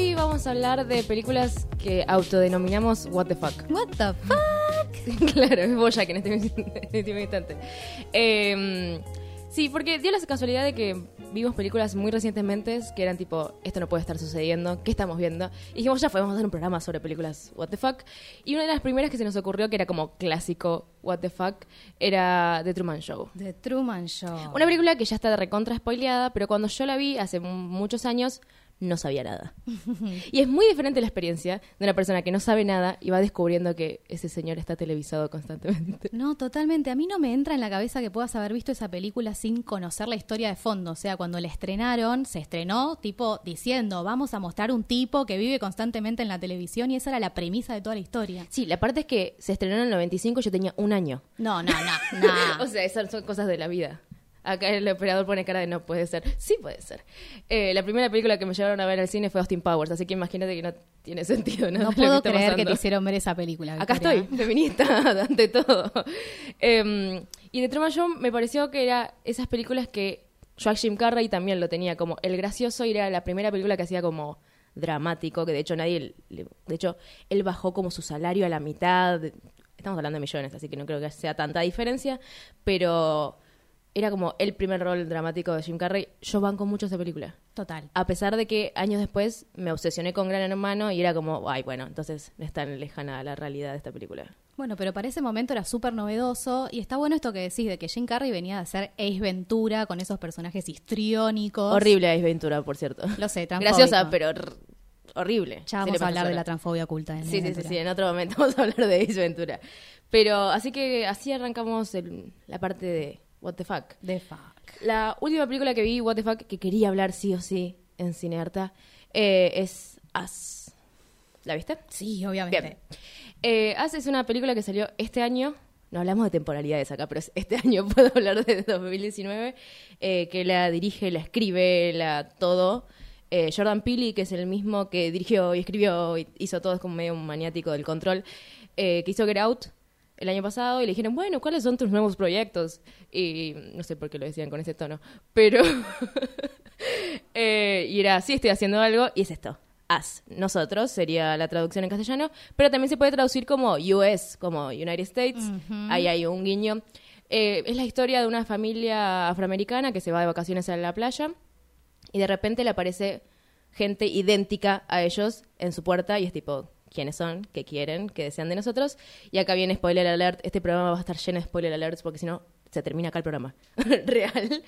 Hoy vamos a hablar de películas que autodenominamos What the fuck. What the fuck? claro, es Boya que en este, en este instante. Eh, sí, porque dio la casualidad de que vimos películas muy recientemente que eran tipo, esto no puede estar sucediendo, ¿qué estamos viendo? Y dijimos, ya podemos hacer un programa sobre películas What the fuck. Y una de las primeras que se nos ocurrió, que era como clásico What the fuck, era The Truman Show. The Truman Show. Una película que ya está recontra spoileada, pero cuando yo la vi hace muchos años, no sabía nada. y es muy diferente la experiencia de una persona que no sabe nada y va descubriendo que ese señor está televisado constantemente. No, totalmente. A mí no me entra en la cabeza que puedas haber visto esa película sin conocer la historia de fondo. O sea, cuando la estrenaron, se estrenó tipo diciendo, vamos a mostrar un tipo que vive constantemente en la televisión y esa era la premisa de toda la historia. Sí, la parte es que se estrenó en el 95 y yo tenía un año. No, no, no, no. o sea, esas son cosas de la vida. Acá el operador pone cara de no puede ser. Sí puede ser. Eh, la primera película que me llevaron a ver al cine fue Austin Powers, así que imagínate que no tiene sentido. No, No que puedo está creer que te hicieron ver esa película. Acá estoy, feminista, ante todo. Em, y de Truman Show me pareció que era esas películas que Joaquin Jim Carrey también lo tenía como el gracioso y era la primera película que hacía como dramático, que de hecho nadie, le- de hecho él bajó como su salario a la mitad, estamos hablando de millones, así que no creo que sea tanta diferencia, pero era como el primer rol dramático de Jim Carrey. Yo banco mucho esa película. Total. A pesar de que años después me obsesioné con Gran Hermano y era como, ay, bueno, entonces no es tan lejana la realidad de esta película. Bueno, pero para ese momento era súper novedoso y está bueno esto que decís de que Jim Carrey venía de hacer Ace Ventura con esos personajes histriónicos. Horrible Ace Ventura, por cierto. Lo sé, transfóbico. Graciosa, pero horrible. Ya vamos a hablar de la transfobia oculta. En Sí, sí, sí, sí, en otro momento vamos a hablar de Ace Ventura. Pero así que así arrancamos el- la parte de What the fuck. The fuck. La última película que vi, What the fuck, que quería hablar sí o sí en Cinearta, eh, es Us. ¿La viste? Sí, obviamente. Eh, Us es una película que salió este año. No hablamos de temporalidades acá, pero es este año puedo hablar de 2019. eh, que la dirige, la escribe, la todo. Eh, Jordan Peele, que es el mismo que dirigió y escribió y hizo todo, es como medio un maniático del control, eh, que hizo Get Out el año pasado y le dijeron, bueno, ¿cuáles son tus nuevos proyectos? Y no sé por qué lo decían con ese tono, pero... Eh, y era, sí, estoy haciendo algo, y es esto. As. Nosotros sería la traducción en castellano, pero también se puede traducir como US, como United States. Ahí hay un guiño. Eh, es la historia de una familia afroamericana que se va de vacaciones a la playa y de repente le aparece gente idéntica a ellos en su puerta y es tipo, ¿quiénes son? ¿Qué quieren? ¿Qué desean de nosotros? Y acá viene spoiler alert. Este programa va a estar lleno de spoiler alerts porque si no, se termina acá el programa. Real.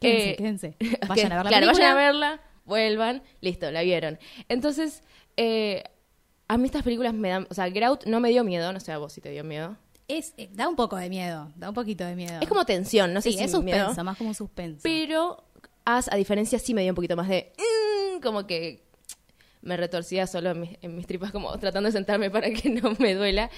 Quédense, Eh, quédense. Vayan a ver la claro, película. vayan a verla, vuelvan, listo, la vieron. Entonces, eh, a mí estas películas me dan, o sea, Get Out no me dio miedo, no sé a vos si te dio miedo. Es, eh, da un poco de miedo, da un poquito de miedo. Es como tensión, no sé sí, si es miedo. suspenso, más como suspenso. Pero As, a diferencia, sí me dio un poquito más de... "Mm", como que me retorcía solo en mis, en mis tripas, como tratando de sentarme para que no me duela.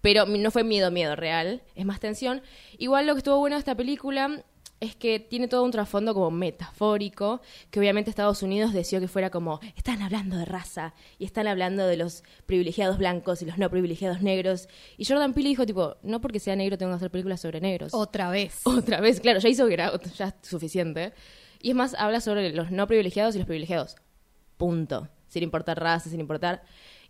Pero no fue miedo, miedo real. Es más tensión. Igual lo que estuvo bueno de esta película es que tiene todo un trasfondo como metafórico, que obviamente Estados Unidos deseó que fuera como, están hablando de raza, y están hablando de los privilegiados blancos y los no privilegiados negros. Y Jordan Peele dijo, tipo, no porque sea negro tengo que hacer películas sobre negros. Otra vez. Otra vez, claro, ya hizo Get Out, ya es suficiente. Y es más, habla sobre los no privilegiados y los privilegiados. Punto. Sin importar raza, sin importar.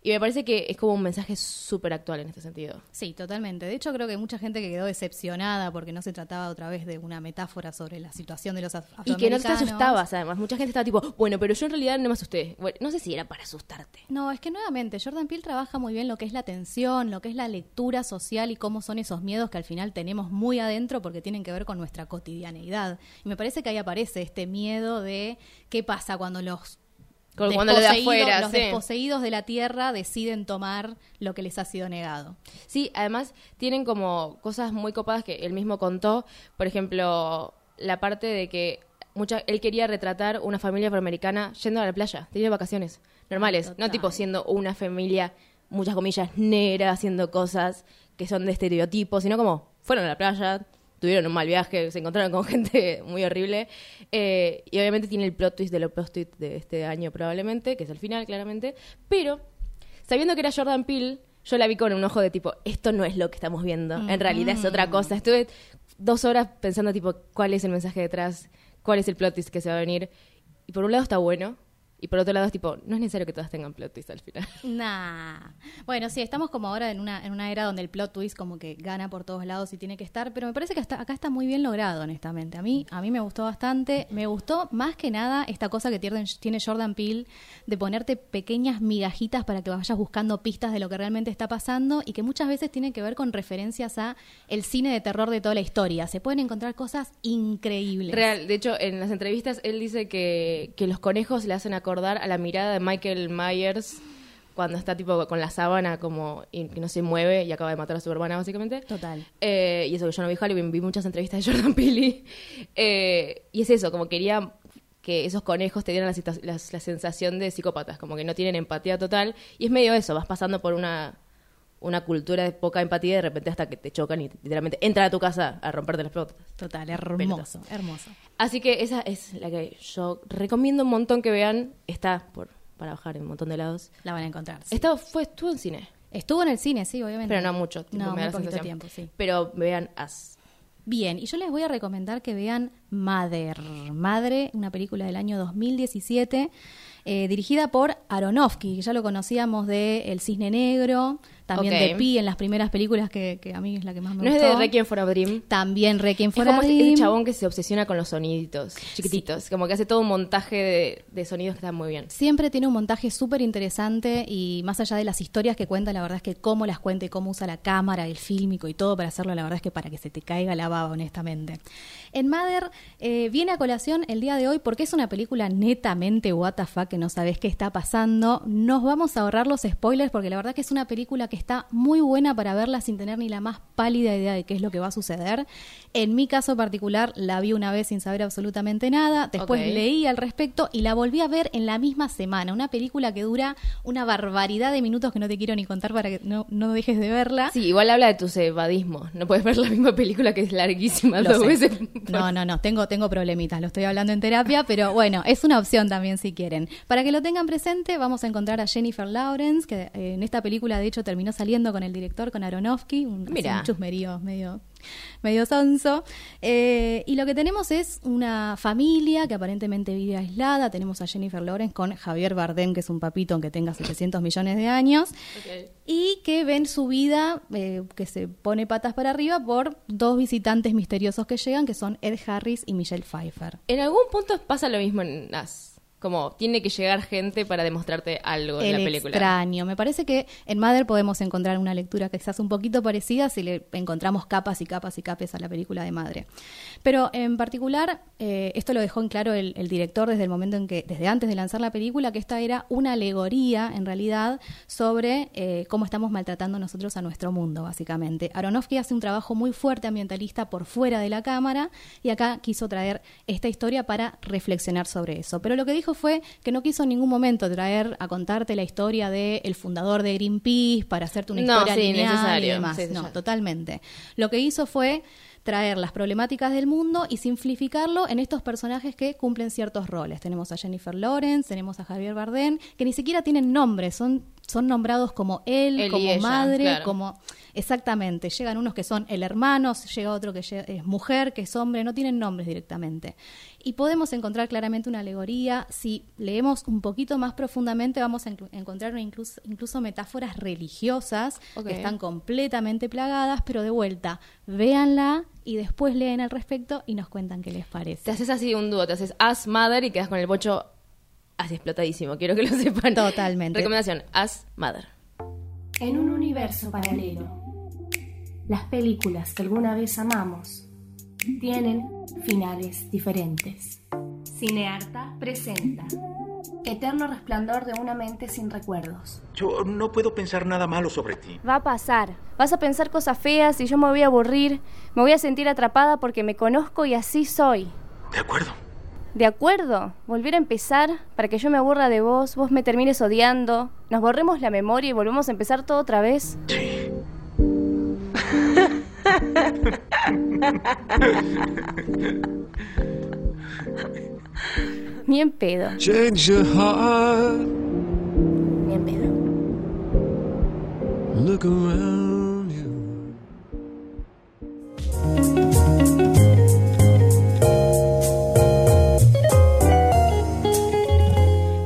Y me parece que es como un mensaje súper actual en este sentido. Sí, totalmente. De hecho, creo que hay mucha gente que quedó decepcionada porque no se trataba otra vez de una metáfora sobre la situación de los af- Y que no te afroamericanos. asustabas, además. Mucha gente estaba tipo, bueno, pero yo en realidad no me asusté. Bueno, no sé si era para asustarte. No, es que nuevamente Jordan Peele trabaja muy bien lo que es la atención, lo que es la lectura social y cómo son esos miedos que al final tenemos muy adentro porque tienen que ver con nuestra cotidianeidad. Y me parece que ahí aparece este miedo de qué pasa cuando los Cuando de afuera, los sí. desposeídos de la tierra deciden tomar lo que les ha sido negado. Sí, además tienen como cosas muy copadas que él mismo contó. Por ejemplo, la parte de que mucha, él quería retratar una familia afroamericana yendo a la playa, teniendo vacaciones normales, Total. no tipo siendo una familia, muchas comillas, negra, haciendo cosas que son de estereotipo, sino como fueron a la playa, tuvieron un mal viaje, se encontraron con gente muy horrible. eh, y obviamente tiene el plot twist de los plot twist de este año probablemente, que es el final claramente. Pero sabiendo que era Jordan Peele, yo la vi con un ojo de tipo, esto no es lo que estamos viendo, en realidad es otra cosa. Estuve dos horas pensando tipo, cuál es el mensaje detrás, cuál es el plot twist que se va a venir. Y por un lado está bueno, y por otro lado es tipo, no es necesario que todas tengan plot twist al final. Nah. Bueno, sí, estamos como ahora en una, en una era donde el plot twist como que gana por todos lados y tiene que estar, pero me parece que hasta acá está muy bien logrado, honestamente. A mí, a mí me gustó bastante. Me gustó más que nada esta cosa que tiene, tiene Jordan Peele de ponerte pequeñas migajitas para que vayas buscando pistas de lo que realmente está pasando y que muchas veces tiene que ver con referencias a el cine de terror de toda la historia. Se pueden encontrar cosas increíbles. Real, de hecho, en las entrevistas él dice que, que los conejos le hacen acordar a la mirada de Michael Myers cuando está tipo con la sábana como y que no se mueve y acaba de matar a su hermana básicamente. Total. Eh, y eso que yo no vi Halloween, vi muchas entrevistas de Jordan Peele. Eh, y es eso, como quería que esos conejos te dieran la, situa- la- la sensación de psicópatas, como que no tienen empatía total. Y es medio eso, vas pasando por una, una cultura de poca empatía y de repente hasta que te chocan y literalmente entran a tu casa a romperte las pelotas. Total, hermoso, hermoso. Así que esa es la que yo recomiendo un montón que vean. Está por para bajar en un montón de lados. La van a encontrar. sí. Fue, estuvo en cine, Estuvo en el cine, sí, obviamente. pero no mucho. tipo, No, me da muy la poquito sensación. tiempo, sí. Pero vean As. Bien, y yo les voy a recomendar que vean Mother. Madre, una película del año 2017, eh, dirigida por Aronofsky, que ya lo conocíamos de El Cisne Negro, también de Pi en las primeras películas que, que a mí es la que más me No es gustó. de Requiem for a Dream. También Requiem Es for como a ese, ese chabón que se obsesiona con los soniditos chiquititos. Como que hace todo un montaje de, de sonidos que están muy bien. Siempre tiene un montaje súper interesante y más allá de las historias que cuenta, la verdad es que cómo las cuenta y cómo usa la cámara, el fílmico y todo para hacerlo, la verdad es que para que se te caiga la baba, honestamente. En Mother eh, viene a colación el día de hoy porque es una película netamente WTF que no sabes qué está pasando. Nos vamos a ahorrar los spoilers porque la verdad que es una película que está muy buena para verla sin tener ni la más pálida idea de qué es lo que va a suceder. En mi caso particular la vi una vez sin saber absolutamente nada, después leí al respecto y la volví a ver en la misma semana. Una película que dura una barbaridad de minutos que no te quiero ni contar para que no, no dejes de verla. Sí, igual habla de tus evadismos. No puedes ver la misma película que es larguísima Lo dos sé. veces. No, no, no, tengo, tengo problemitas, lo estoy hablando en terapia, pero bueno, es una opción también si quieren. Para que lo tengan presente, vamos a encontrar a Jennifer Lawrence, que eh, en esta película de hecho terminó saliendo con el director, con Aronofsky, un, un chusmerío medio, medio sonso. Eh, y lo que tenemos es una familia que aparentemente vive aislada, tenemos a Jennifer Lawrence con Javier Bardem, que es un papito aunque tenga 700 millones de años, y que ven su vida eh, que se pone patas para arriba por dos visitantes misteriosos que llegan, que son Ed Harris y Michelle Pfeiffer. En algún punto pasa lo mismo en As. Como tiene que llegar gente para demostrarte algo en la película. extraño. Me parece que en Mother podemos encontrar una lectura quizás un poquito parecida si le encontramos capas y capas y capas a la película de Madre. Pero en particular, eh, esto lo dejó en claro el, el director desde el momento en que, desde antes de lanzar la película, que esta era una alegoría, en realidad, sobre eh, cómo estamos maltratando nosotros a nuestro mundo, básicamente. Aronofsky hace un trabajo muy fuerte ambientalista por fuera de la cámara y acá quiso traer esta historia para reflexionar sobre eso. Pero lo que dijo fue que no quiso en ningún momento traer a contarte la historia del el fundador de Greenpeace para hacerte una No, historia sí, lineal y demás. Sí, no, totalmente. Lo que hizo fue traer las problemáticas del mundo y simplificarlo en estos personajes que cumplen ciertos roles. Tenemos a Jennifer Lawrence, tenemos a Javier Bardem, que ni siquiera tienen nombre, son, son nombrados como él, como ella, madre, claro. como... Exactamente, llegan unos que son el hermano, llega otro que es mujer, que es hombre, no tienen nombres directamente. Y podemos encontrar claramente una alegoría, si leemos un poquito más profundamente vamos a encontrar incluso, incluso metáforas religiosas que están completamente plagadas, pero de vuelta, véanla y después leen al respecto y nos cuentan qué les Te parece. haces así un dúo, te haces As Mother y quedas con el bocho así explotadísimo. Quiero que lo sepan. Totalmente. Recomendación, As Mother. En un universo paralelo, las películas que alguna vez amamos tienen finales diferentes. Cinearta presenta Eterno resplandor de una mente sin recuerdos. Yo no puedo pensar nada malo sobre ti. Va a pasar. Vas a pensar cosas feas y yo me voy a aburrir. Me voy a sentir atrapada porque me conozco y así soy. De acuerdo. ¿De acuerdo? Volver a empezar para que yo me aburra de vos, vos me termines odiando, nos borremos la memoria y volvemos a empezar todo otra vez. Sí. Ni en pedo, Change your heart. ni en pedo. Look around you.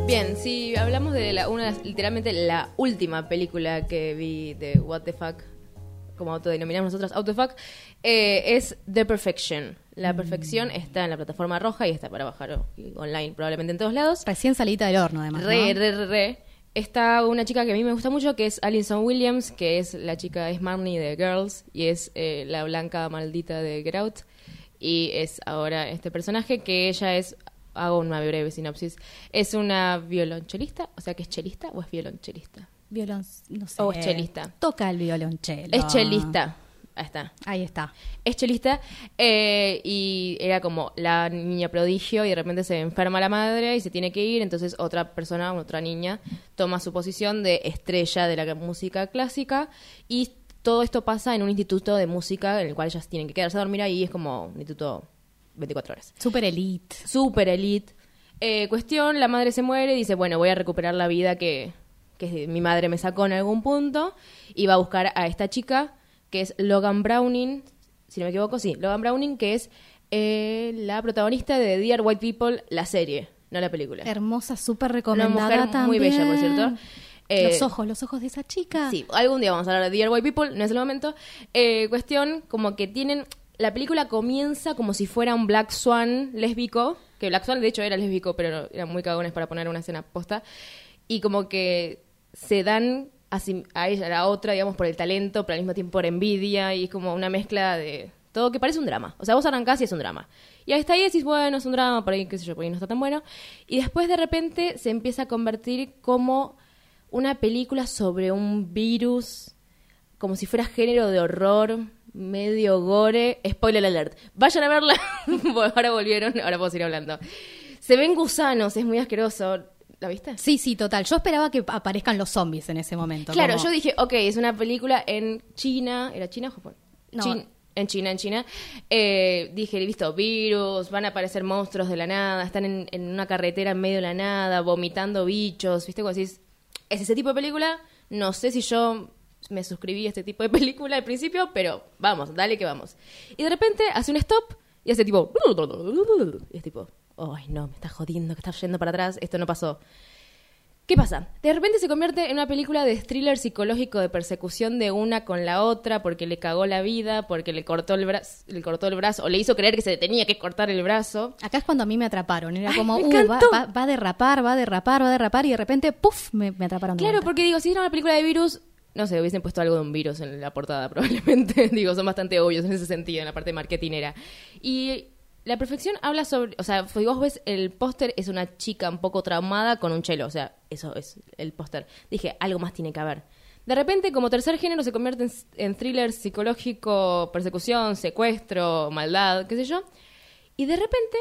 Bien, si hablamos de la, una, literalmente la última película que vi de What the Fuck, como autodenominamos nosotros, Out the Fuck, eh, es The Perfection. La perfección está en la plataforma roja y está para bajar online probablemente en todos lados. Recién salita del horno, además. Re, ¿no? re, re, re. Está una chica que a mí me gusta mucho, que es Alison Williams, que es la chica, es Marnie de Girls, y es eh, la blanca maldita de Get Out. Y es ahora este personaje que ella es, hago una breve sinopsis, es una violonchelista, o sea que es chelista o es violonchelista. Violon, no sé. O es chelista. Toca el violonchelo. Es chelista, ahí está. Ahí está. Es chelista eh, y era como la niña prodigio y de repente se enferma la madre y se tiene que ir, entonces otra persona, otra niña, toma su posición de estrella de la música clásica y todo esto pasa en un instituto de música en el cual ellas tienen que quedarse a dormir ahí, es como un instituto 24 horas. Super elite. Super elite. Eh, cuestión, la madre se muere y dice, bueno, voy a recuperar la vida que, que mi madre me sacó en algún punto y va a buscar a esta chica que es Logan Browning, si no me equivoco, sí, Logan Browning, que es eh, la protagonista de Dear White People, la serie, no la película. Hermosa, súper Una recomendada mujer también. muy bella, por cierto. Eh, los ojos, los ojos de esa chica. Sí, algún día vamos a hablar de Dear White People, no es el momento. Eh, cuestión, como que tienen. La película comienza como si fuera un Black Swan lésbico, que Black Swan de hecho era lésbico, pero no- eran muy cagones para poner una escena posta. Y como que se dan así a ella, a la otra, digamos, por el talento, pero al mismo tiempo por envidia, y es como una mezcla de todo que parece un drama. O sea, vos arrancás y es un drama. Y hasta ahí decís, bueno, es un drama, por ahí, qué sé yo, por ahí no está tan bueno. Y después de repente se empieza a convertir como una película sobre un virus, como si fuera género de horror, medio gore. Spoiler alert. Vayan a verla. Ahora volvieron, ahora puedo seguir hablando. Se ven gusanos, es muy asqueroso. ¿La viste? Sí, sí, total. Yo esperaba que aparezcan los zombies en ese momento. Claro, como- yo dije, ok, es una película en China. ¿Era China o Japón? No. Chin- en China, en China. Eh, dije, listo, virus, van a aparecer monstruos de la nada, están en, en una carretera en medio de la nada, vomitando bichos, ¿viste? Cuando decís, es ese tipo de película. No sé si yo me suscribí a este tipo de película al principio, pero vamos, dale que vamos. Y de repente hace un stop y hace tipo... Y es tipo, ay no, me está jodiendo que está yendo para atrás, esto no pasó. ¿Qué pasa? De repente se convierte en una película de thriller psicológico de persecución de una con la otra porque le cagó la vida, porque le cortó el brazo, le cortó el brazo o le hizo creer que se tenía que cortar el brazo. Acá es cuando a mí me atraparon. Era Ay, como, uh, va, va- va a derrapar, va a derrapar, va a derrapar. Y de repente, ¡puf! Me, me atraparon. Claro, vuelta. porque digo, si era una película de virus, no sé, hubiesen puesto algo de un virus en la portada probablemente. digo, son bastante obvios en ese sentido, en la parte marketinera. Y la perfección habla sobre, o sea, vos ves el póster, es una chica un poco traumada con un chelo, o sea, eso es el póster. Dije, algo más tiene que haber. De repente, como tercer género, se convierte en, en thriller psicológico, persecución, secuestro, maldad, qué sé yo. Y de repente,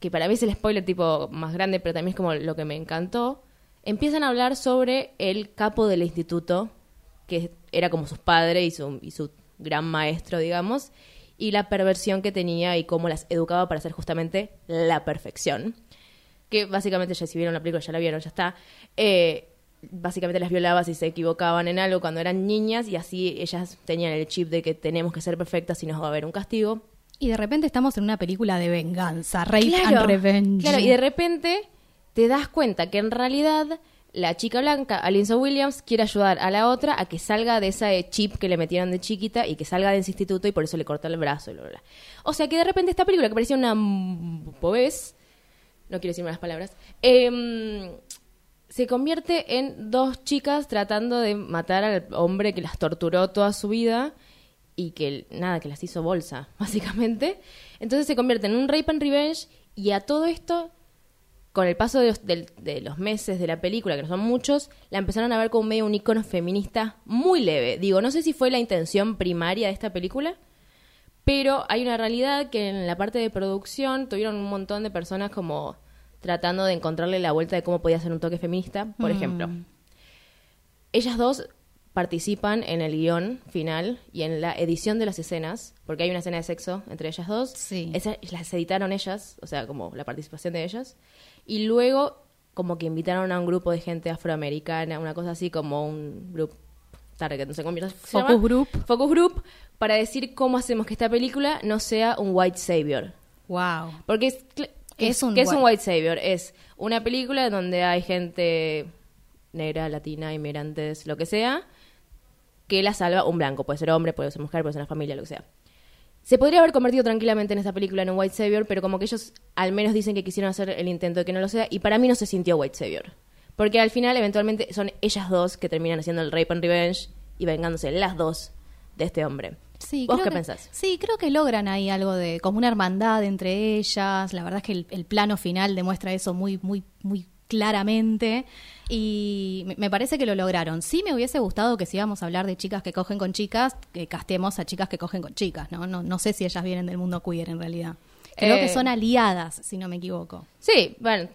que para mí es el spoiler tipo más grande, pero también es como lo que me encantó, empiezan a hablar sobre el capo del instituto, que era como sus padres y su, y su gran maestro, digamos, y la perversión que tenía y cómo las educaba para ser justamente la perfección. Que básicamente ya si vieron la película, ya la vieron, ya está. Eh, básicamente las violaba si se equivocaban en algo cuando eran niñas y así ellas tenían el chip de que tenemos que ser perfectas y nos va a haber un castigo. Y de repente estamos en una película de venganza, Rape and Revenge. Claro, y de repente te das cuenta que en realidad la chica blanca, Alinsa Williams, quiere ayudar a la otra a que salga de ese chip que le metieron de chiquita y que salga de ese instituto y por eso le corta el brazo y bla, bla. O sea que de repente esta película que parecía una pobés, no quiero decir malas palabras, em, se convierte en dos chicas tratando de matar al hombre que las torturó toda su vida y que nada, que las hizo bolsa, básicamente. Entonces se convierte en un rape and revenge y a todo esto, con el paso de los, del- de los meses de la película, que no son muchos, la empezaron a ver como medio un icono feminista muy leve. Digo, no sé si fue la intención primaria de esta película, pero hay una realidad que en la parte de producción tuvieron un montón de personas como tratando de encontrarle la vuelta de cómo podía ser un toque feminista. Por ejemplo, ellas dos participan en el guion final y en la edición de las escenas, porque hay una escena de sexo entre ellas dos. Sí. Esas las editaron ellas, o sea, como la participación de ellas. Y luego, como que invitaron a un grupo de gente afroamericana, una cosa así como un grupo target, no sé cómo se Focus llama. group. Focus group, para decir cómo hacemos que esta película no sea un white savior. Wow. Porque es, cl- ¿Qué es, un ¿qué es un white savior? Es una película donde hay gente negra, latina, inmigrantes, lo que sea, que la salva un blanco. Puede ser hombre, puede ser mujer, puede ser una familia, lo que sea. Se podría haber convertido tranquilamente en esta película en un white savior, pero como que ellos al menos dicen que quisieron hacer el intento de que no lo sea, y para mí no se sintió white savior. Porque al final, eventualmente, son ellas dos que terminan haciendo el rape and revenge y vengándose las dos de este hombre. Sí, ¿Vos creo qué que- pensás? Sí, creo que logran ahí algo de como una hermandad entre ellas. La verdad es que el, el plano final demuestra eso muy, muy, muy claramente. Y me, parece que lo lograron. Sí me hubiese gustado que si íbamos a hablar de chicas que cogen con chicas, que castemos a chicas que cogen con chicas, ¿no? No, no sé si ellas vienen del mundo queer en realidad. Creo Eh, que son aliadas, si no me equivoco. Sí, bueno,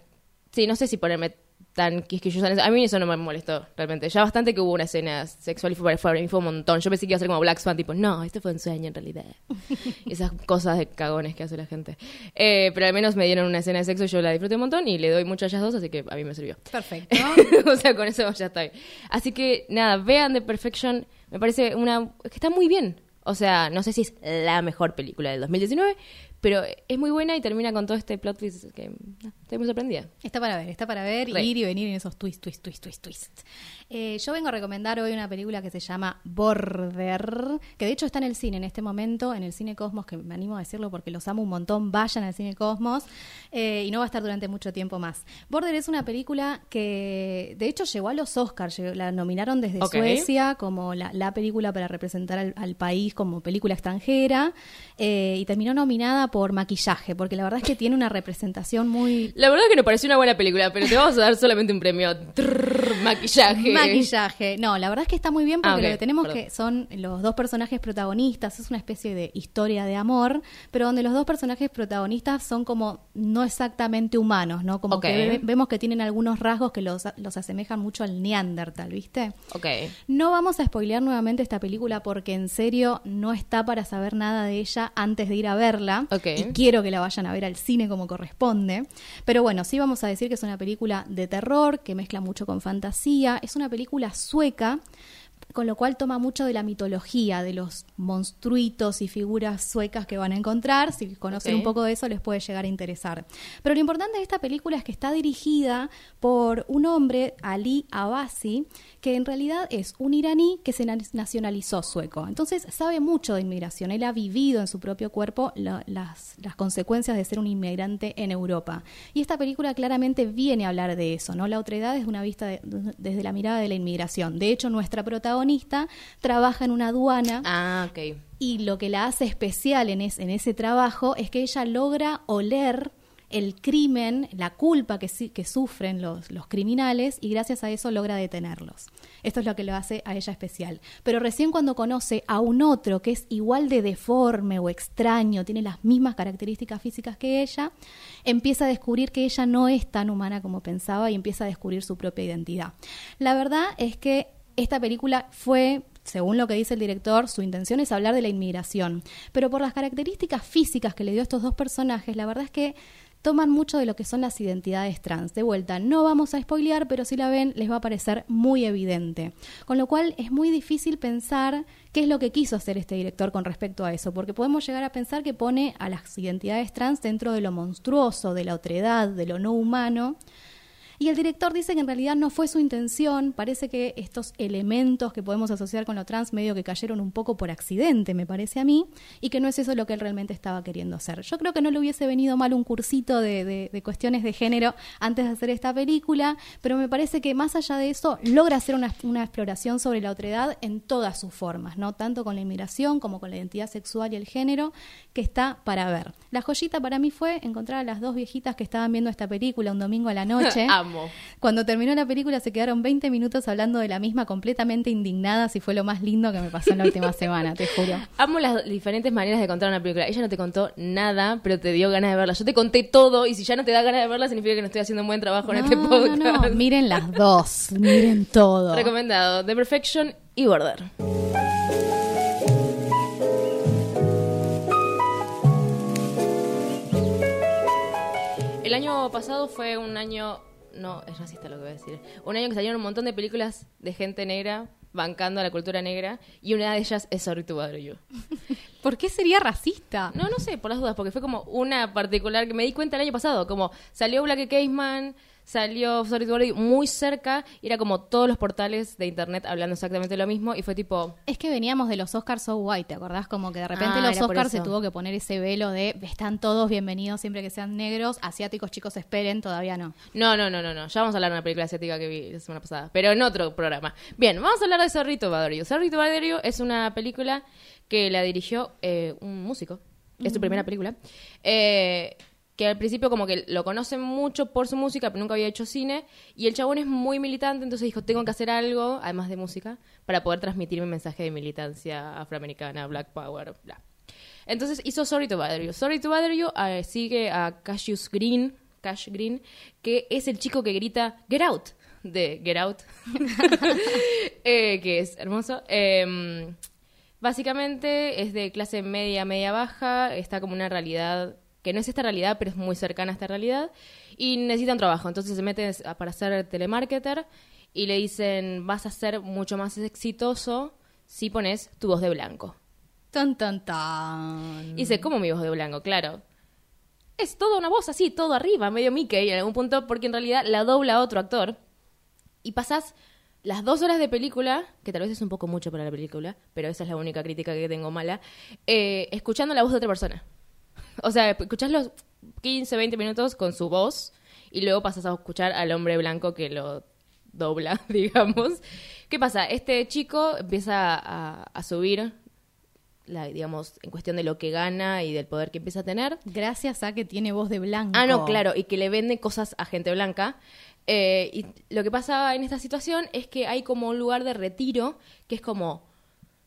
sí, no sé si ponerme tan quisquillosa. A mí eso no me molestó, realmente. Ya bastante que hubo una escena sexual y fue, fue, fue un montón. Yo pensé que iba a ser como Black Swan, tipo, no, esto fue un sueño en realidad. Esas cosas de cagones que hace la gente. Eh, pero al menos me dieron una escena de sexo y yo la disfruté un montón y le doy mucho a ellas dos, así que a mí me sirvió. Perfecto. o sea, con eso ya bien. Así que nada, vean The Perfection. Me parece una. es que está muy bien. O sea, no sé si es la mejor película del 2019, pero es muy buena y termina con todo este plot twist que ah, estoy muy sorprendida. Está para ver, está para ver, ir y venir en esos twist, twist, twist, twist, twist. Eh, yo vengo a recomendar hoy una película que se llama Border, que de hecho está en el cine en este momento, en el Cine Cosmos, que me animo a decirlo porque los amo un montón, vayan al Cine Cosmos, eh, y no va a estar durante mucho tiempo más. Border es una película que de hecho llegó a los Oscars, la nominaron desde. Suecia como la, la película para representar al, al país como película extranjera, eh, y terminó nominada por maquillaje, porque la verdad es que tiene una representación muy La verdad que no pareció una buena película, pero te vamos a dar solamente un premio. Trrr, maquillaje. Maquillaje. No, la verdad es que está muy bien porque Ah, lo que tenemos perdón. que son los dos personajes protagonistas, es una especie de historia de amor, pero donde los dos personajes protagonistas son como no exactamente humanos, ¿no? Como que ve- vemos que tienen algunos rasgos que los, los asemejan mucho al Neandertal, ¿viste? Ok. No vamos a spoilear nuevamente esta película porque en serio no está para saber nada de ella antes de ir a verla. Ok. Y quiero que la vayan a ver al cine como corresponde. Pero bueno, sí vamos a decir que es una película de terror, que mezcla mucho con fantasía. Es una película sueca, con lo cual toma mucho de la mitología, de los monstruitos y figuras suecas que van a encontrar. Si conocen un poco de eso, les puede llegar a interesar. Pero lo importante de esta película es que está dirigida por un hombre, Ali Abasi, que en realidad es un iraní que se na- nacionalizó sueco. Entonces sabe mucho de inmigración. Él ha vivido en su propio cuerpo la- las, las consecuencias de ser un inmigrante en Europa. Y esta película claramente viene a hablar de eso, ¿no? La otredad es una vista de- desde la mirada de la inmigración. De hecho, nuestra protagonista trabaja en una aduana Ah, ok. y lo que la hace especial en, es- en ese trabajo es que ella logra oler el crimen, la culpa que sufren los, los criminales y gracias a eso logra detenerlos. Esto es lo que lo hace a ella especial. Pero recién cuando conoce a un otro que es igual de deforme o extraño, tiene las mismas características físicas que ella, empieza a descubrir que ella no es tan humana como pensaba y empieza a descubrir su propia identidad. La verdad es que esta película fue según lo que dice el director, su intención es hablar de la inmigración. Pero por las características físicas que le dio a estos dos personajes, la verdad es que toman mucho de lo que son las identidades trans. De vuelta, no vamos a spoilear, pero si la ven les va a parecer muy evidente. Con lo cual es muy difícil pensar qué es lo que quiso hacer este director con respecto a eso, porque podemos llegar a pensar que pone a las identidades trans dentro de lo monstruoso, de la otredad, de lo no humano. Y el director dice que en realidad no fue su intención, parece que estos elementos que podemos asociar con lo trans medio que cayeron un poco por accidente, me parece a mí, y que no es eso lo que él realmente estaba queriendo hacer. Yo creo que no le hubiese venido mal un cursito de, de- de cuestiones de género antes de hacer esta película, pero me parece que más allá de eso logra hacer una, una exploración sobre la otredad en todas sus formas, ¿no? Tanto con la inmigración como con la identidad sexual y el género, que está para ver. La joyita para mí fue encontrar a las dos viejitas que estaban viendo esta película un domingo a la noche. Amo. Cuando terminó la película se quedaron 20 minutos hablando de la misma, completamente indignadas y fue lo más lindo que me pasó en la última semana, te juro. Amo las diferentes maneras de contar una película. Ella no te contó nada, pero te dio ganas de verla. Yo te conté todo y si ya no te da ganas de verla significa que no estoy haciendo un buen trabajo en este podcast. no, no, miren las dos, miren todo. Recomendado. The Perfection y Border. El año pasado fue un año. No, es racista lo que voy a decir. Un año que salieron un montón de películas de gente negra bancando a la cultura negra y una de ellas es Sorry to Bother You. ¿Por qué sería racista? No, no sé, por las dudas, porque fue como una particular que me di cuenta el año pasado. Como salió Black Caseman, salió Sorry muy cerca y era como todos los portales de internet hablando exactamente lo mismo y fue tipo. Es que veníamos de los Oscars So White, ¿te acordás? Como que de repente Ah, los Oscars se tuvo que poner ese velo de están todos bienvenidos siempre que sean negros, asiáticos chicos esperen, todavía no. No, no, no, no, no. Ya vamos a hablar de una película asiática que vi la semana pasada, pero en otro programa. Bien, vamos a hablar de Sorry to Bother You. Sorry to Bother You es una película que la dirigió eh, un músico. Es su primera película. Eh, que al principio como que lo conocen mucho por su música, pero nunca había hecho cine. Y el chabón es muy militante, entonces dijo, tengo que hacer algo, además de música, para poder transmitir mi mensaje de militancia afroamericana, black power, bla. Entonces hizo Sorry to Bother You. Sorry to Bother You eh, sigue a Cassius Green, Cash Green, que es el chico que grita Get Out de Get Out, Eh, que es hermoso. Eh, básicamente es de clase media, media baja, está como una realidad que no es esta realidad, pero es muy cercana a esta realidad, y necesitan trabajo. Entonces se meten para ser telemarketer y le dicen, vas a ser mucho más exitoso si pones tu voz de blanco. Tan, tan, tan. Y dice, ¿cómo mi voz de blanco? Claro. Es toda una voz así, todo arriba, medio Mickey en algún punto, porque en realidad la dobla otro actor. Y pasas las dos horas de película, que tal vez es un poco mucho para la película, pero esa es la única crítica que tengo mala, eh, escuchando la voz de otra persona. O sea, escuchás los 15, 20 minutos con su voz y luego pasas a escuchar al hombre blanco que lo dobla, digamos. ¿Qué pasa? Este chico empieza a, a subir, la, digamos, en cuestión de lo que gana y del poder que empieza a tener. Gracias a que tiene voz de blanco. Ah, no, claro, y que le vende cosas a gente blanca. Eh, y lo que pasa en esta situación es que hay como un lugar de retiro que es como,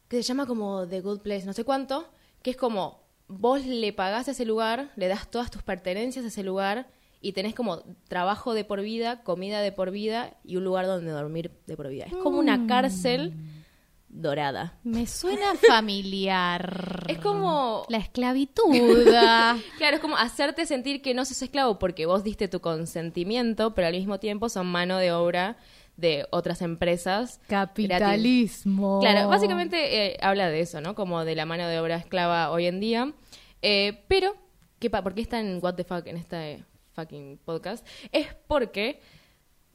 que se llama como The Good Place, no sé cuánto, que es como vos le pagás a ese lugar, le das todas tus pertenencias a ese lugar y tenés como trabajo de por vida, comida de por vida y un lugar donde dormir de por vida. Es como una cárcel dorada. Me suena familiar. Es como La esclavitud. Claro, es como hacerte sentir que no sos esclavo porque vos diste tu consentimiento, pero al mismo tiempo son mano de obra de otras empresas. Capitalismo. Claro, básicamente eh, habla de eso, ¿no? Como de la mano de obra esclava hoy en día. Eh, pero, ¿qué ¿por qué está en What the Fuck en este fucking podcast? Es porque,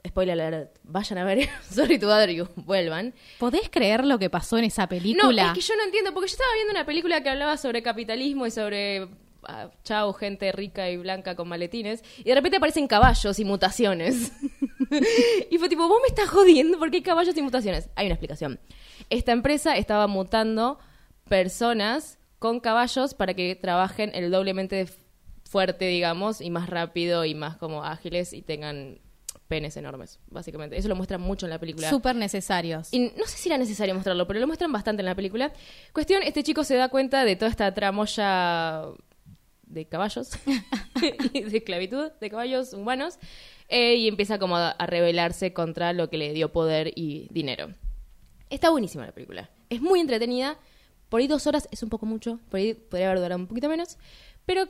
spoiler alert, vayan a ver Sorry to Bother You, vuelvan. ¿Podés creer lo que pasó en esa película? No, es que yo no entiendo, porque yo estaba viendo una película que hablaba sobre capitalismo y sobre ah, chao, gente rica y blanca con maletines, y de repente aparecen caballos y mutaciones. y fue tipo, vos me estás jodiendo porque hay caballos y mutaciones. Hay una explicación. Esta empresa estaba mutando personas con caballos para que trabajen el doblemente fuerte, digamos, y más rápido y más como ágiles y tengan penes enormes, básicamente. Eso lo muestran mucho en la película. Súper necesarios. Y no sé si era necesario mostrarlo, pero lo muestran bastante en la película. Cuestión, este chico se da cuenta de toda esta tramoya de caballos y de esclavitud de caballos humanos eh, y empieza como a, a rebelarse contra lo que le dio poder y dinero. Está buenísima la película. Es muy entretenida. Por ahí dos horas es un poco mucho. Por ahí podría haber durado un poquito menos. Pero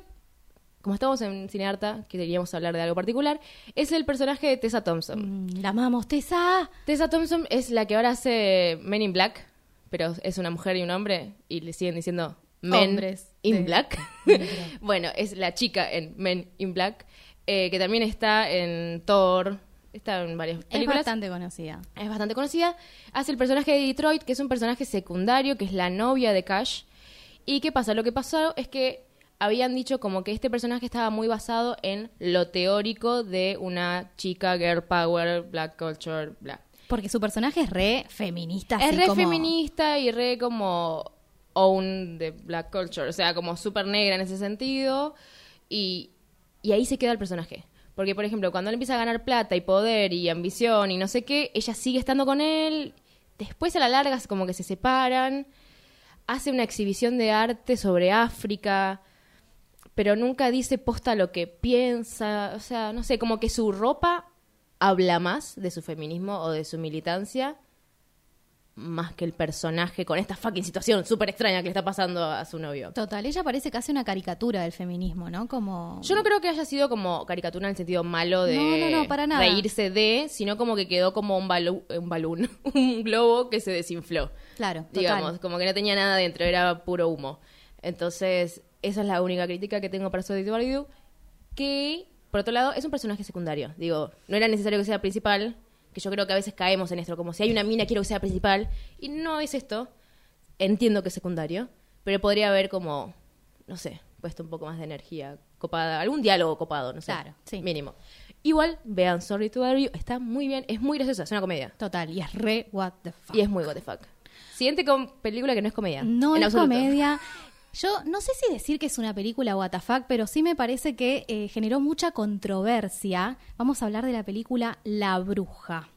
como estamos en Cinearta, que queríamos hablar de algo particular, es el personaje de Tessa Thompson. Mm, La amamos, Tessa. Tessa Thompson es la que ahora hace Men in Black, pero es una mujer y un hombre, y le siguen diciendo Men Hombres in de- Black. bueno, es la chica en Men in Black, eh, que también está en Thor, está en varias Es películas. bastante conocida. Es bastante conocida. Hace el personaje de Detroit, que es un personaje secundario, que es la novia de Cash. ¿Y qué pasa? Lo que pasó es que habían dicho como que este personaje estaba muy basado en lo teórico de una chica girl power, black culture, bla. Porque su personaje es re feminista. Es así re como- feminista y re como own de black culture, o sea, como súper negra en ese sentido. Y, y ahí se queda el personaje. Porque, por ejemplo, cuando él empieza a ganar plata y poder y ambición y no sé qué, ella sigue estando con él. Después a la larga como que se separan. Hace una exhibición de arte sobre África, pero nunca dice posta lo que piensa. O sea, no sé, como que su ropa habla más de su feminismo o de su militancia más que el personaje con esta fucking situación súper extraña que le está pasando a su novio. Total, ella parece casi una caricatura del feminismo, ¿no? Como... Yo no creo que haya sido como caricatura en el sentido malo de No, no, no, para nada. reírse de, sino como que quedó como un, balú- un balón, un globo que se desinfló. Claro, total. Digamos, como que no tenía nada dentro, era puro humo. Entonces, esa es la única crítica que tengo para You, que, por otro lado, es un personaje secundario. Digo, no era necesario que sea principal, que yo creo que a veces caemos en esto, como si hay una mina quiero que sea principal, y no es esto. Entiendo que es secundario, pero podría haber como, no sé, puesto un poco más de energía copada, algún diálogo copado, no sé. Claro, sí. Mínimo. Igual, vean Sorry to Bother You, está muy bien, es muy graciosa, es una comedia. Total, y es re what the fuck. Y es muy what the fuck. Siguiente con película que no es comedia. No es absoluto. comedia. Yo no sé si decir que es una película WTF, pero sí me parece que eh, generó mucha controversia. Vamos a hablar de la película La Bruja.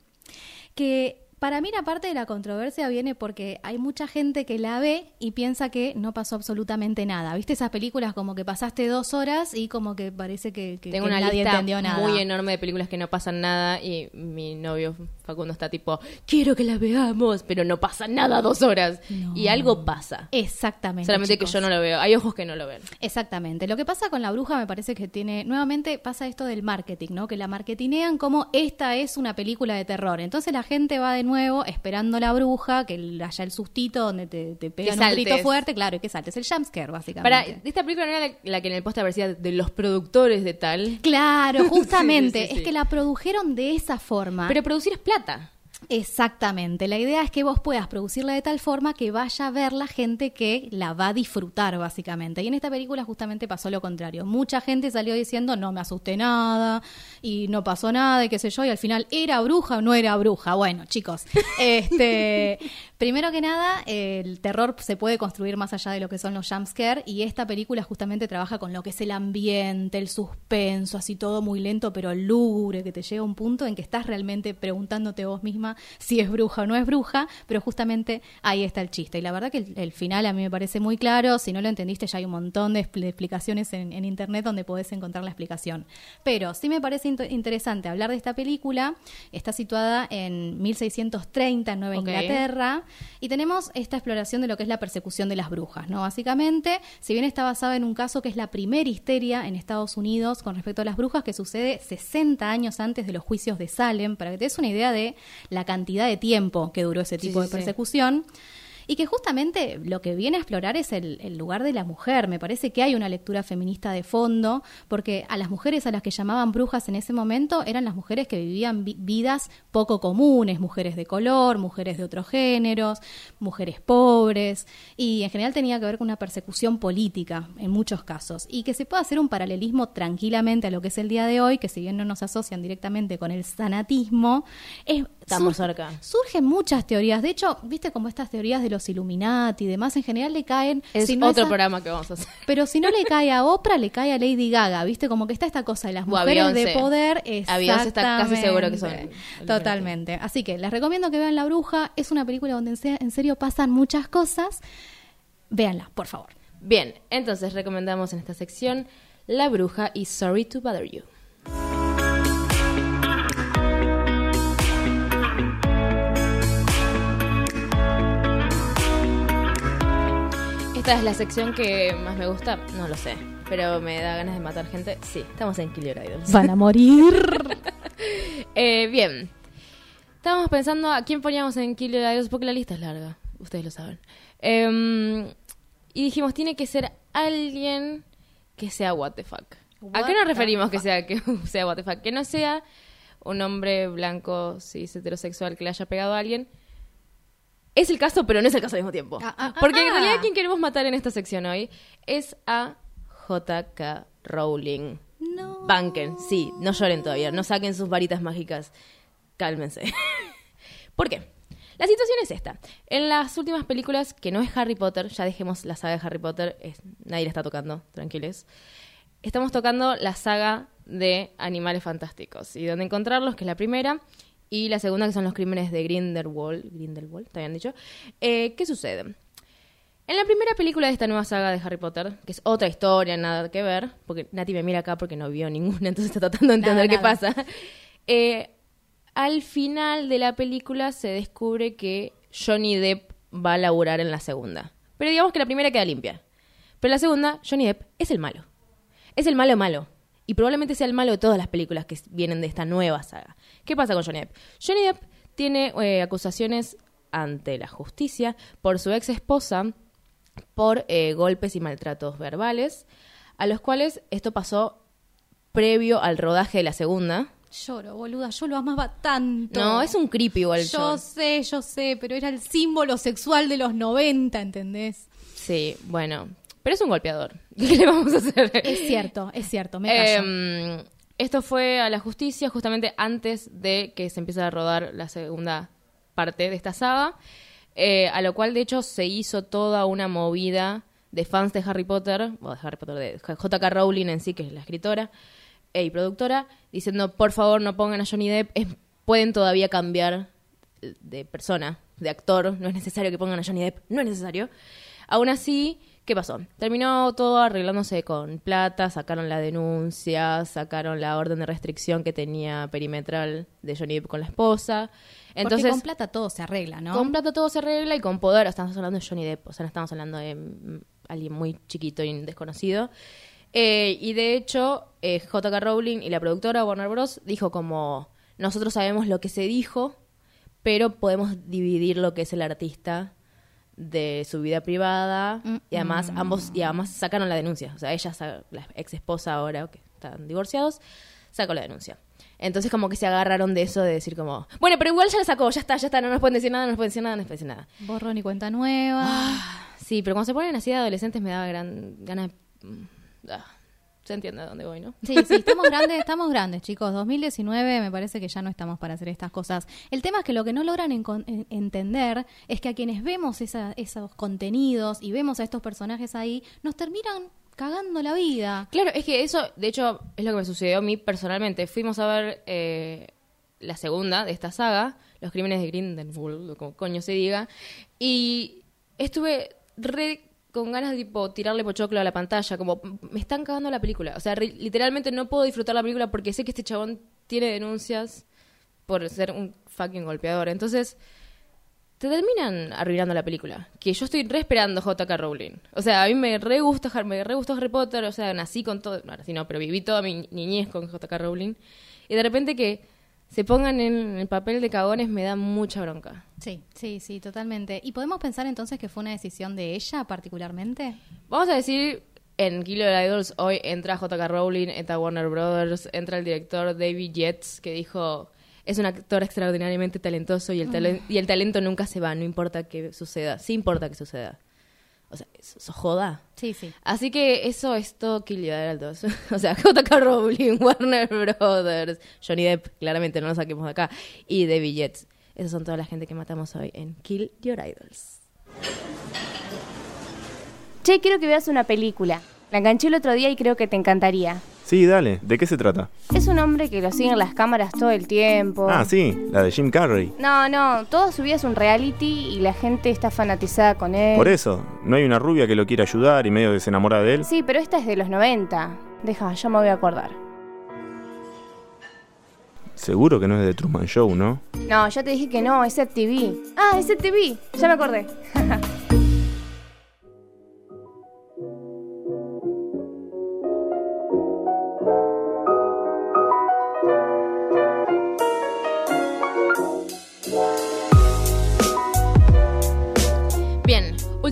Que para mí la parte de la controversia viene porque hay mucha gente que la ve y piensa que no pasó absolutamente nada. ¿Viste esas películas como que pasaste dos horas y como que parece que, que- Tengo que una nadie lista entendió nada? muy enorme de películas que no pasan nada y mi novio Facundo está tipo, quiero que la veamos, pero no pasa nada dos horas. No. Y algo pasa. Exactamente. Solamente chicos. que yo no lo veo. Hay ojos que no lo ven. Exactamente. Lo que pasa con la bruja me parece que tiene, nuevamente pasa esto del marketing, ¿no? Que la marketinean como esta es una película de terror. Entonces la gente va de nuevo esperando la bruja, que el- haya el sustito donde te, te pegan un grito fuerte, claro, y que saltes. El jumpscare, Para, básicamente. esta película no era la, la que en el póster aparecía de los productores de tal. Claro, justamente. Sí, sí, sí, sí. Es que la produjeron de esa forma. Pero producir es plata. Exactamente. La idea es que vos puedas producirla de tal forma que vaya a ver la gente que la va a disfrutar, básicamente. Y en esta película justamente pasó lo contrario. Mucha gente salió diciendo no me asusté nada y no pasó nada y qué sé yo. Y al final, ¿era bruja o no era bruja? Bueno, chicos, este, primero que nada, el terror se puede construir más allá de lo que son los jumpscare y esta película justamente trabaja con lo que es el ambiente, el suspenso, así todo muy lento pero lúgubre, que te llega a un punto en que estás realmente preguntándote vos misma si es bruja o no es bruja, pero justamente ahí está el chiste. Y la verdad que el, el final a mí me parece muy claro, si no lo entendiste ya hay un montón de, expl- de explicaciones en, en internet donde podés encontrar la explicación. Pero sí me parece int- interesante hablar de esta película, está situada en 1630 en Nueva. Inglaterra, y tenemos esta exploración de lo que es la persecución de las brujas, ¿no? Básicamente, si bien está basada en un caso que es la primera histeria en Estados Unidos con respecto a las brujas, que sucede 60 años antes de los juicios de Salem, para que te des una idea de la cantidad de tiempo que duró ese tipo sí, de sí. Y que justamente lo que viene a explorar es el, el lugar de la mujer. Me parece que hay una lectura feminista de fondo, porque a las mujeres a las que llamaban brujas en ese momento eran las mujeres que vivían vi- vidas poco comunes, mujeres de color, mujeres de otros géneros, mujeres pobres, y en general tenía que ver con una persecución política en muchos casos. Y que se puede hacer un paralelismo tranquilamente a lo que es el día de hoy, que si bien no nos asocian directamente con el sanatismo, es, Estamos cerca. Surgen muchas teorías. De hecho, viste como estas teorías de los Illuminati y demás, en general le caen. Es si no otro a- programa que vamos a hacer. Pero si no le cae a Oprah, le cae a Lady Gaga, ¿viste? Como que está esta cosa de las mujeres de poder. A Beyoncé está casi exactamente. seguro que son. Totalmente. Así que les recomiendo que vean La Bruja. Es una película donde en serio pasan muchas cosas. Véanla, por favor. Bien, entonces recomendamos en esta sección La Bruja y Sorry to Bother You. Esta es la sección que más me gusta, no lo sé. Pero me da ganas de matar gente. Sí, estamos en Kill Your Idols. Van a morir. Eh, bien. Estábamos pensando a quién poníamos en Kill Your Idols porque la lista es larga. Ustedes lo saben. Em, y dijimos, tiene que ser alguien que sea what the fuck. ¿A qué nos referimos que sea, que sea what the fuck? Que no sea un hombre blanco, cis, heterosexual que le haya pegado a alguien. Es el caso, pero no es el caso al mismo tiempo. Ah, ah, Porque en ah. realidad quien queremos matar en esta sección hoy es a J.K. Rowling. No. Banken, sí, no lloren todavía, no saquen sus varitas mágicas. Cálmense. ¿Por qué? La situación es esta. En las últimas películas, que no es Harry Potter, ya dejemos la saga de Harry Potter, es- nadie la está tocando, tranquiles. Estamos tocando la saga de Animales Fantásticos y donde encontrarlos, que es la primera, y la segunda, que son los crímenes de Grindelwald. Grindelwald, ¿te habían dicho? Eh, ¿Qué sucede? En la primera película de esta nueva saga de Harry Potter, que es otra historia, nada que ver, porque Nati me mira acá porque no vio ninguna, entonces está tratando de Nada, entender qué pasa. Eh, al final de la película se descubre que Johnny Depp va a laburar en la segunda. Pero digamos que la primera queda limpia. Pero la segunda, Johnny Depp es el malo. Es el malo malo. Y probablemente sea el malo de todas las películas que vienen de esta nueva saga. ¿Qué pasa con Johnny Depp? Johnny Depp tiene eh, acusaciones ante la justicia por su ex esposa por eh, golpes y maltratos verbales, a los cuales esto pasó previo al rodaje de la segunda. Lloro, boluda, yo lo amaba tanto. No, es un creepy igual. Yo John. sé, yo sé, pero era el símbolo sexual de los 90, ¿entendés? Sí, bueno. Pero es un golpeador. ¿Qué le vamos a hacer? Es cierto, es cierto, me callo. Em, esto fue a la justicia justamente antes de que se empiece a rodar la segunda parte de esta saga, eh, a lo cual de hecho se hizo toda una movida de fans de Harry Potter, o de Harry Potter, de J.K. Rowling en sí, que es la escritora eh, y productora, diciendo por favor no pongan a Johnny Depp, es- pueden todavía cambiar de persona, de actor, no es necesario que pongan a Johnny Depp, no es necesario. Aún así, ¿qué pasó? Terminó todo arreglándose con plata, sacaron la denuncia, sacaron la orden de restricción que tenía perimetral de Johnny Depp con la esposa. Entonces, Porque con plata todo se arregla, ¿no? con plata todo se arregla y con poder, estamos hablando de Johnny Depp, o sea, no estamos hablando de mm, alguien muy chiquito y desconocido. Eh, y de hecho, eh, J.K. Rowling y la productora Warner Bros. dijo como, nosotros sabemos lo que se dijo, pero podemos dividir lo que es el artista de su vida privada y además ambos y además sacaron la denuncia. O sea ella la ex esposa ahora que están divorciados sacó la denuncia. Entonces como que se agarraron de eso de decir como bueno pero igual ya la sacó ya está ya está no nos pueden decir nada no nos pueden decir nada no nos pueden decir nada Borrón y cuenta nueva. Ah, sí pero cuando se ponen así de adolescentes me daba gran ganas de- mm, ah, se entiende a dónde voy no Sí, sí, estamos grandes, estamos grandes, chicos. 2019 me parece que ya no estamos para hacer estas cosas. El tema es que lo que no logran en- entender es que a quienes vemos esa- esos contenidos y vemos a estos personajes ahí, nos terminan cagando la vida. Claro, es que eso, de hecho, es lo que me sucedió a mí personalmente. Fuimos a ver eh, la segunda de esta saga, Los Crímenes de Grindelwald, o como coño se diga, y estuve re con ganas de tipo tirarle pochoclo a la pantalla, como me están cagando la película. O sea, literalmente no puedo disfrutar la película porque sé que este chabón tiene denuncias por ser un fucking golpeador. Entonces, te terminan arruinando la película. Que yo estoy re esperando J.K. Rowling. O sea, a mí me re gusta, me re gustó Harry Potter, o sea, nací con todo, no, nací no, pero viví toda mi niñez con J.K. Rowling. Y de repente que se pongan en el papel de cagones me da mucha bronca. Sí, sí, sí, totalmente. ¿Y podemos pensar entonces que fue una decisión de ella particularmente? Vamos a decir, en Killer Idols hoy entra J.K. Rowling, entra Warner Brothers, entra el director David Yates, que dijo, es un actor extraordinariamente talentoso y el, talen- y el talento nunca se va, no importa que suceda, sí importa que suceda. O sea, eso, joda. Sí, sí. Así que eso es todo Kill Your Idols. o sea, J.K. Rowling, Warner Brothers, Johnny Depp, claramente no lo saquemos de acá, y David Yates. Esas son toda la gente que matamos hoy en Kill Your Idols. Che, quiero que veas una película. La enganché el otro día y creo que te encantaría. Sí, dale. ¿De qué se trata? Es un hombre que lo siguen las cámaras todo el tiempo. Ah, sí, la de Jim Carrey. No, no, toda su vida es un reality y la gente está fanatizada con él. Por eso, ¿no hay una rubia que lo quiere ayudar y medio que se enamora de él? Sí, pero esta es de los 90. Deja, yo me voy a acordar. Seguro que no es de Truman Show, ¿no? No, ya te dije que no, es TV. Ah, es TV. Ya me acordé.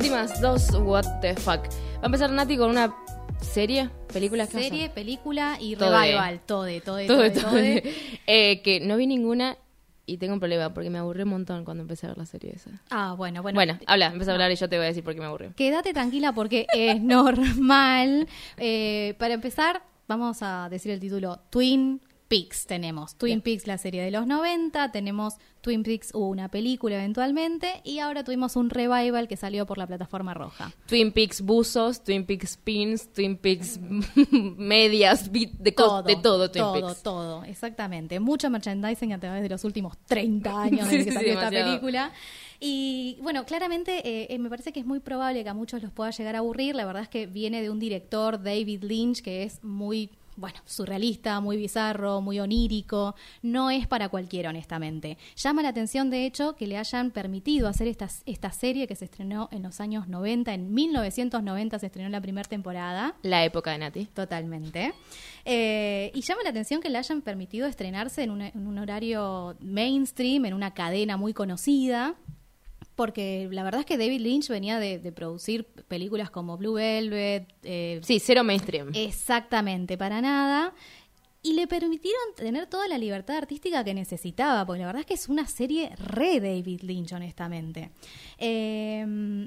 Últimas dos, what the fuck. Va a empezar Nati con una serie, película, ¿qué Serie, película y Todo de- revival. Todo, todo, Todo, todo, todo. todo. Eh, que no vi ninguna y tengo un problema porque me aburrí un montón cuando empecé a ver la serie esa. Ah, bueno, bueno. Bueno, habla, empieza a hablar y yo te voy a decir por qué me aburrí. Quédate tranquila porque es normal. Eh, para empezar, vamos a decir el título Twin Peaks tenemos. Twin Peaks, la serie de los 90, tenemos Twin Peaks, hubo una película eventualmente, y ahora tuvimos un revival que salió por la plataforma roja. Twin Peaks buzos, Twin Peaks pins, Twin Peaks medias, de, de todo Twin todo, Peaks. todo, exactamente. Mucho merchandising a través de los últimos 30 años Sí, desde que sí, salió esta película. Y bueno, claramente eh, eh, me parece que es muy probable que a muchos los pueda llegar a aburrir. La verdad es que viene de un director, David Lynch, que es muy, bueno, surrealista, muy bizarro, muy onírico. No es para cualquiera, honestamente. Llama la atención, de hecho, que le hayan permitido hacer esta, esta serie que se estrenó en los años 90. En 1990 se estrenó la primera temporada. La época de Nati. Totalmente. Eh, y llama la atención que le hayan permitido estrenarse en un, en un horario mainstream, en una cadena muy conocida. Porque la verdad es que David Lynch venía de, de producir películas como Blue Velvet. eh, Sí, cero mainstream. Exactamente, para nada. Y le permitieron tener toda la libertad artística que necesitaba, porque la verdad es que es una serie re David Lynch, honestamente. Eh,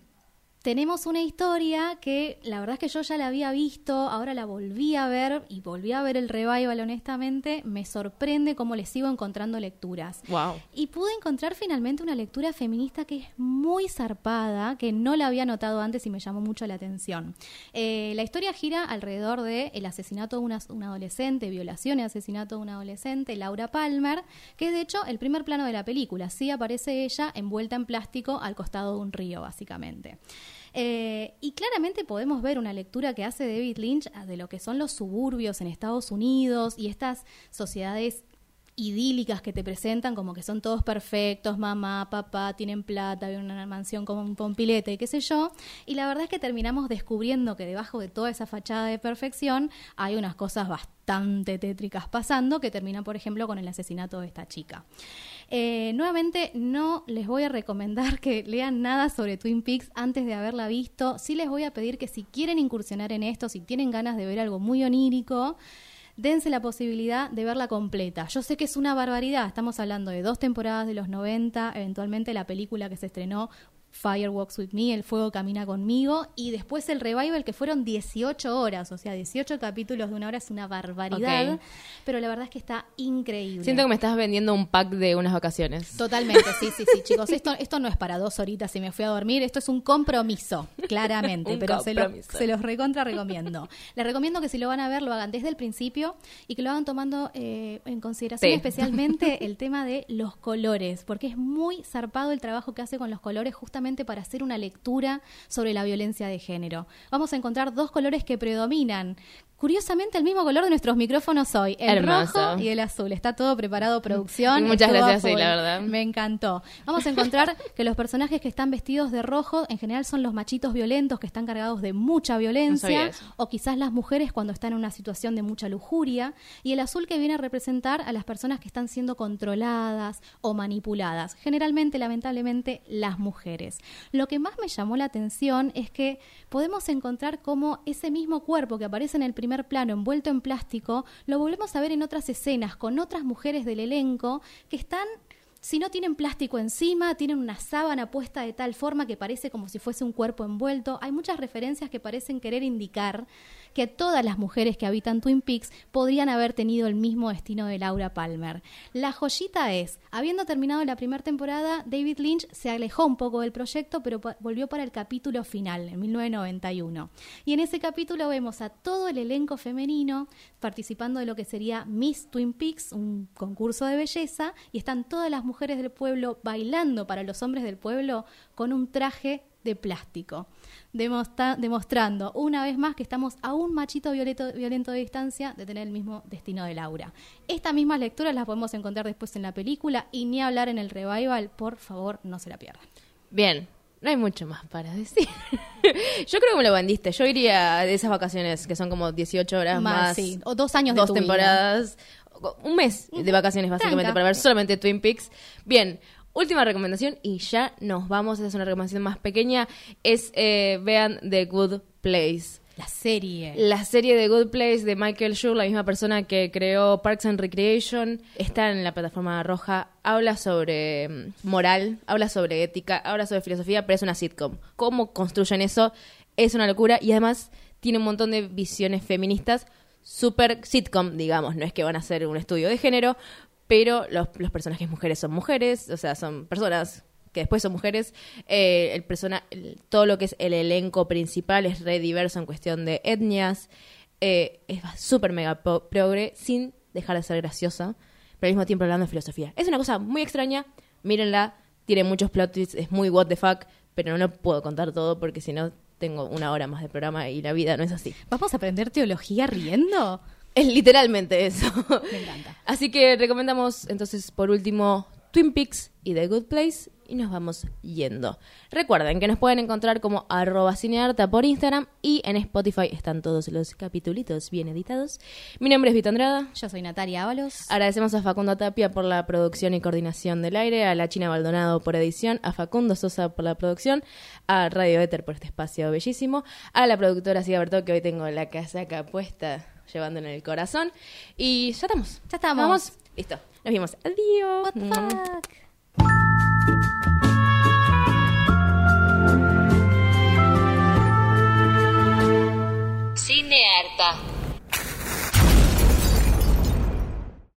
tenemos una historia que la verdad es que yo ya la había visto, ahora la volví a ver y volví a ver el revival, honestamente. Me sorprende cómo le sigo encontrando lecturas. Wow. Y pude encontrar finalmente una lectura feminista que es muy zarpada, que no la había notado antes y me llamó mucho la atención. Eh, la historia gira alrededor de el asesinato de una, una adolescente, violación y asesinato de una adolescente, Laura Palmer, que es de hecho el primer plano de la película. Sí aparece ella envuelta en plástico al costado de un río, básicamente. Eh, y claramente podemos ver una lectura que hace David Lynch ah, de lo que son los suburbios en Estados Unidos y estas sociedades idílicas que te presentan como que son todos perfectos, mamá, papá, tienen plata, viven en una mansión con un pompilete qué sé yo. Y la verdad es que terminamos descubriendo que debajo de toda esa fachada de perfección hay unas cosas bastante tétricas pasando que terminan, por ejemplo, con el asesinato de esta chica. Eh, nuevamente, no les voy a recomendar que lean nada sobre Twin Peaks antes de haberla visto. Sí les voy a pedir que si quieren incursionar en esto, si tienen ganas de ver algo muy onírico, dense la posibilidad de verla completa. Yo sé que es una barbaridad, estamos hablando de dos temporadas de los 90, eventualmente la película que se estrenó Fire Walks With Me, El Fuego Camina Conmigo, y después el revival que fueron 18 horas, o sea, 18 capítulos de una hora es una barbaridad, pero la verdad es que está increíble. Siento que me estás vendiendo un pack de unas vacaciones. Totalmente, sí, sí, sí, chicos. Esto, esto no es para dos horitas y me fui a dormir. Esto es un compromiso, claramente. Un pero se, lo- se los recontra recomiendo. Les recomiendo que si lo van a ver, lo hagan desde el principio y que lo hagan tomando eh, en consideración Sí. especialmente el tema de los colores, porque es muy zarpado el trabajo que hace con los colores justamente para hacer una lectura sobre la violencia de género. Vamos a encontrar dos colores que predominan. Curiosamente, el mismo color de nuestros micrófonos hoy, el Hermoso. rojo y el azul. Está todo preparado, producción. Muchas gracias, sí, la verdad. Me encantó. Vamos a encontrar que los personajes que están vestidos de rojo en general son los machitos violentos que están cargados de mucha violencia o quizás las mujeres cuando están en una situación de mucha lujuria y el azul que viene a representar a las personas que están siendo controladas o manipuladas, generalmente lamentablemente las mujeres. Lo que más me llamó la atención es que podemos encontrar cómo ese mismo cuerpo que aparece en el primer plano envuelto en plástico lo volvemos a ver en otras escenas con otras mujeres del elenco que están si no tienen plástico encima, tienen una sábana puesta de tal forma que parece como si fuese un cuerpo envuelto. Hay muchas referencias que parecen querer indicar que todas las mujeres que habitan Twin Peaks podrían haber tenido el mismo destino de Laura Palmer. La joyita es, habiendo terminado la primera temporada, David Lynch se alejó un poco del proyecto, pero volvió para el capítulo final, en 1991. Y en ese capítulo vemos a todo el elenco femenino participando de lo que sería Miss Twin Peaks, un concurso de belleza, y están todas las mujeres del pueblo bailando para los hombres del pueblo con un traje de plástico, Demostra- demostrando una vez más que estamos a un machito violento, violento de distancia de tener el mismo destino de Laura. Estas mismas lecturas las podemos encontrar después en la película y ni hablar en el revival, por favor, no se la pierdan. Bien, no hay mucho más para decir. Yo creo que me lo vendiste. Yo iría de esas vacaciones que son como 18 horas Más, más. sí, o dos años de Dos tu vida. Un mes de vacaciones, básicamente, Tranca. para ver solamente Twin Peaks. Bien. última recomendación y ya nos vamos. Esa es una recomendación más pequeña. Es eh, vean The Good Place. La serie. La serie The Good Place de Michael Schur, la misma persona que creó Parks and Recreation, está en la plataforma roja. Habla sobre mm, moral, habla sobre ética, habla sobre filosofía, pero es una sitcom. ¿Cómo construyen eso? Es una locura y además tiene un montón de visiones feministas. Super sitcom, digamos. No es que van a hacer un estudio de género, pero los, los personajes mujeres son mujeres, o sea, son personas que después son mujeres. Eh, el persona, todo lo que es el elenco principal es re diverso en cuestión de etnias. Eh, es súper mega progre, sin dejar de ser graciosa, pero al mismo tiempo hablando de filosofía. Es una cosa muy extraña, mírenla, tiene muchos plot twists, es muy what the fuck, pero no puedo contar todo porque si no tengo una hora más de programa y la vida no es así. ¿Vamos a aprender teología riendo? Es literalmente eso. Me encanta. Así que recomendamos entonces por último Twin Peaks y The Good Place y nos vamos yendo. Recuerden que nos pueden encontrar como arroba cinearta por Instagram y en Spotify están todos los capitulitos bien editados. Mi nombre es Vito Andrada. Yo soy Natalia Ábalos. Agradecemos a Facundo Tapia por la producción y coordinación del aire, a la China Baldonado por edición, a Facundo Sosa por la producción, a Radio Éter por este espacio bellísimo, a la productora Siga Bertó, que hoy tengo la casaca puesta llevándola en el corazón. Y ya estamos. Ya estamos. ¿Vamos? Listo. Nos vimos. Adiós. What the fuck? Cine Arta.